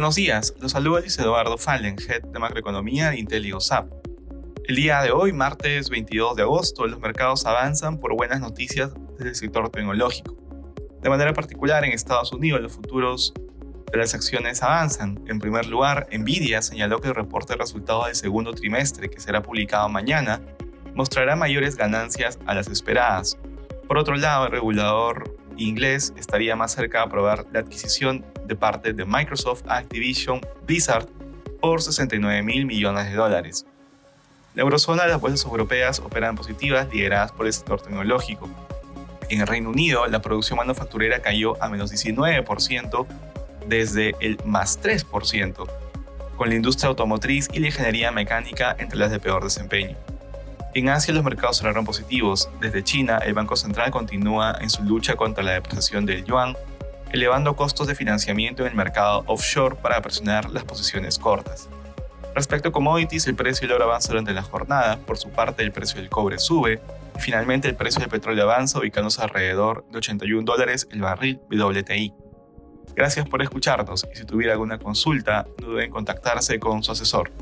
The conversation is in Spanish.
Buenos días, los saluda Luis Eduardo Fallen, Head de Macroeconomía de IntelioSAP. El día de hoy, martes 22 de agosto, los mercados avanzan por buenas noticias del sector tecnológico. De manera particular, en Estados Unidos los futuros de las acciones avanzan. En primer lugar, Nvidia señaló que el reporte de resultados del segundo trimestre, que será publicado mañana, mostrará mayores ganancias a las esperadas. Por otro lado, el regulador inglés estaría más cerca de aprobar la adquisición de parte de Microsoft Activision Blizzard por 69 mil millones de dólares. La eurozona las bolsas europeas operan positivas lideradas por el sector tecnológico. En el Reino Unido, la producción manufacturera cayó a menos 19% desde el más 3%, con la industria automotriz y la ingeniería mecánica entre las de peor desempeño. En Asia los mercados cerraron positivos. Desde China, el Banco Central continúa en su lucha contra la depreciación del yuan, elevando costos de financiamiento en el mercado offshore para presionar las posiciones cortas. Respecto a commodities, el precio del oro avanza durante la jornada, por su parte el precio del cobre sube, y finalmente el precio del petróleo avanza ubicándose alrededor de 81 dólares el barril WTI. Gracias por escucharnos y si tuviera alguna consulta, no duden en contactarse con su asesor.